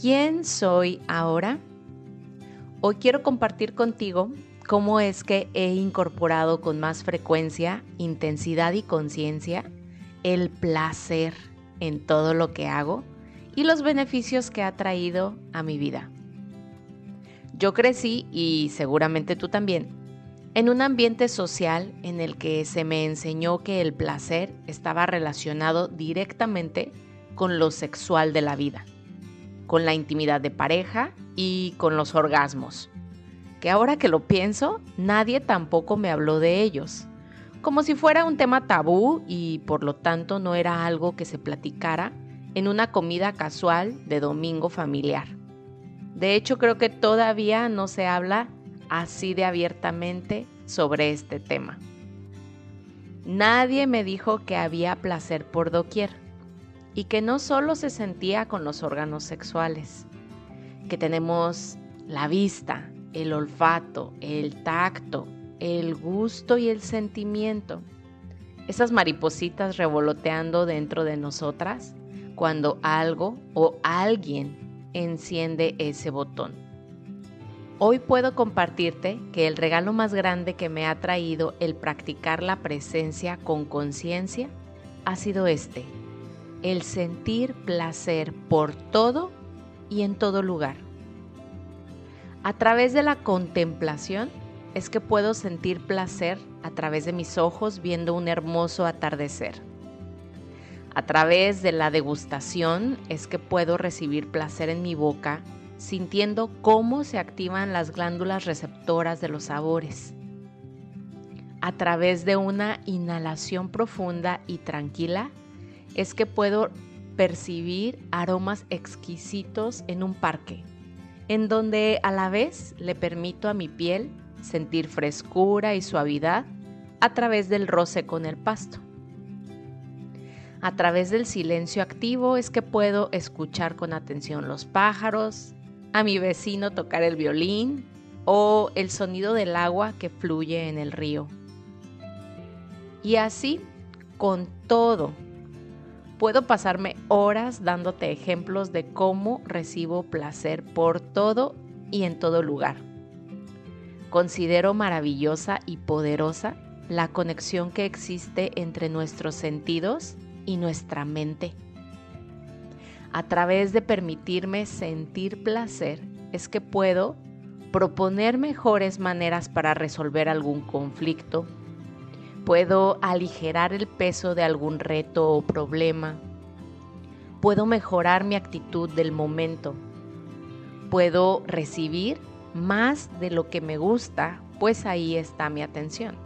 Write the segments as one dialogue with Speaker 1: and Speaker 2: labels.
Speaker 1: ¿Quién soy ahora? Hoy quiero compartir contigo cómo es que he incorporado con más frecuencia, intensidad y conciencia el placer en todo lo que hago y los beneficios que ha traído a mi vida. Yo crecí, y seguramente tú también, en un ambiente social en el que se me enseñó que el placer estaba relacionado directamente con lo sexual de la vida, con la intimidad de pareja y con los orgasmos que ahora que lo pienso, nadie tampoco me habló de ellos, como si fuera un tema tabú y por lo tanto no era algo que se platicara en una comida casual de domingo familiar. De hecho, creo que todavía no se habla así de abiertamente sobre este tema. Nadie me dijo que había placer por doquier y que no solo se sentía con los órganos sexuales, que tenemos la vista, el olfato, el tacto, el gusto y el sentimiento. Esas maripositas revoloteando dentro de nosotras cuando algo o alguien enciende ese botón. Hoy puedo compartirte que el regalo más grande que me ha traído el practicar la presencia con conciencia ha sido este, el sentir placer por todo y en todo lugar. A través de la contemplación es que puedo sentir placer a través de mis ojos viendo un hermoso atardecer. A través de la degustación es que puedo recibir placer en mi boca sintiendo cómo se activan las glándulas receptoras de los sabores. A través de una inhalación profunda y tranquila es que puedo percibir aromas exquisitos en un parque en donde a la vez le permito a mi piel sentir frescura y suavidad a través del roce con el pasto. A través del silencio activo es que puedo escuchar con atención los pájaros, a mi vecino tocar el violín o el sonido del agua que fluye en el río. Y así con todo Puedo pasarme horas dándote ejemplos de cómo recibo placer por todo y en todo lugar. Considero maravillosa y poderosa la conexión que existe entre nuestros sentidos y nuestra mente. A través de permitirme sentir placer es que puedo proponer mejores maneras para resolver algún conflicto puedo aligerar el peso de algún reto o problema, puedo mejorar mi actitud del momento, puedo recibir más de lo que me gusta, pues ahí está mi atención.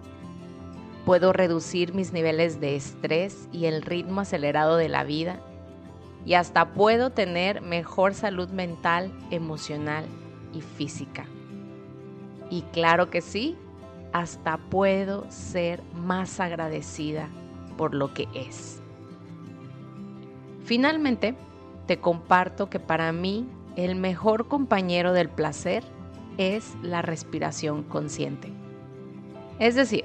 Speaker 1: Puedo reducir mis niveles de estrés y el ritmo acelerado de la vida y hasta puedo tener mejor salud mental, emocional y física. Y claro que sí, hasta puedo ser más agradecida por lo que es. Finalmente, te comparto que para mí el mejor compañero del placer es la respiración consciente. Es decir,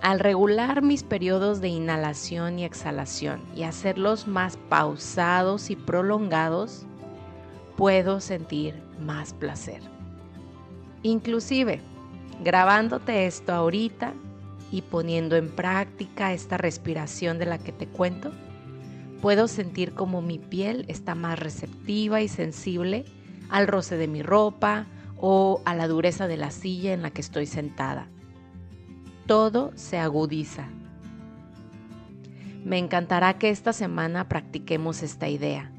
Speaker 1: al regular mis periodos de inhalación y exhalación y hacerlos más pausados y prolongados, puedo sentir más placer. Inclusive, grabándote esto ahorita y poniendo en práctica esta respiración de la que te cuento, puedo sentir como mi piel está más receptiva y sensible al roce de mi ropa o a la dureza de la silla en la que estoy sentada. Todo se agudiza. Me encantará que esta semana practiquemos esta idea.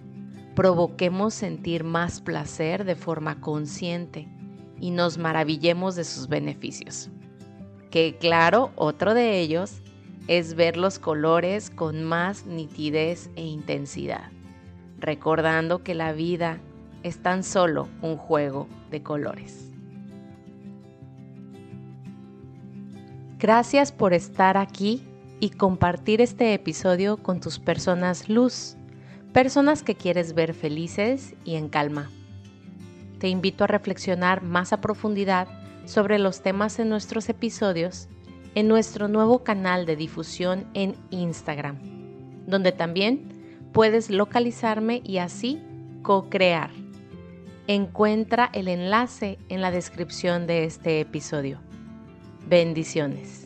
Speaker 1: Provoquemos sentir más placer de forma consciente y nos maravillemos de sus beneficios. Que claro, otro de ellos es ver los colores con más nitidez e intensidad, recordando que la vida es tan solo un juego de colores. Gracias por estar aquí y compartir este episodio con tus personas luz, personas que quieres ver felices y en calma te invito a reflexionar más a profundidad sobre los temas en nuestros episodios en nuestro nuevo canal de difusión en Instagram, donde también puedes localizarme y así co-crear Encuentra el enlace en la descripción de este episodio. Bendiciones.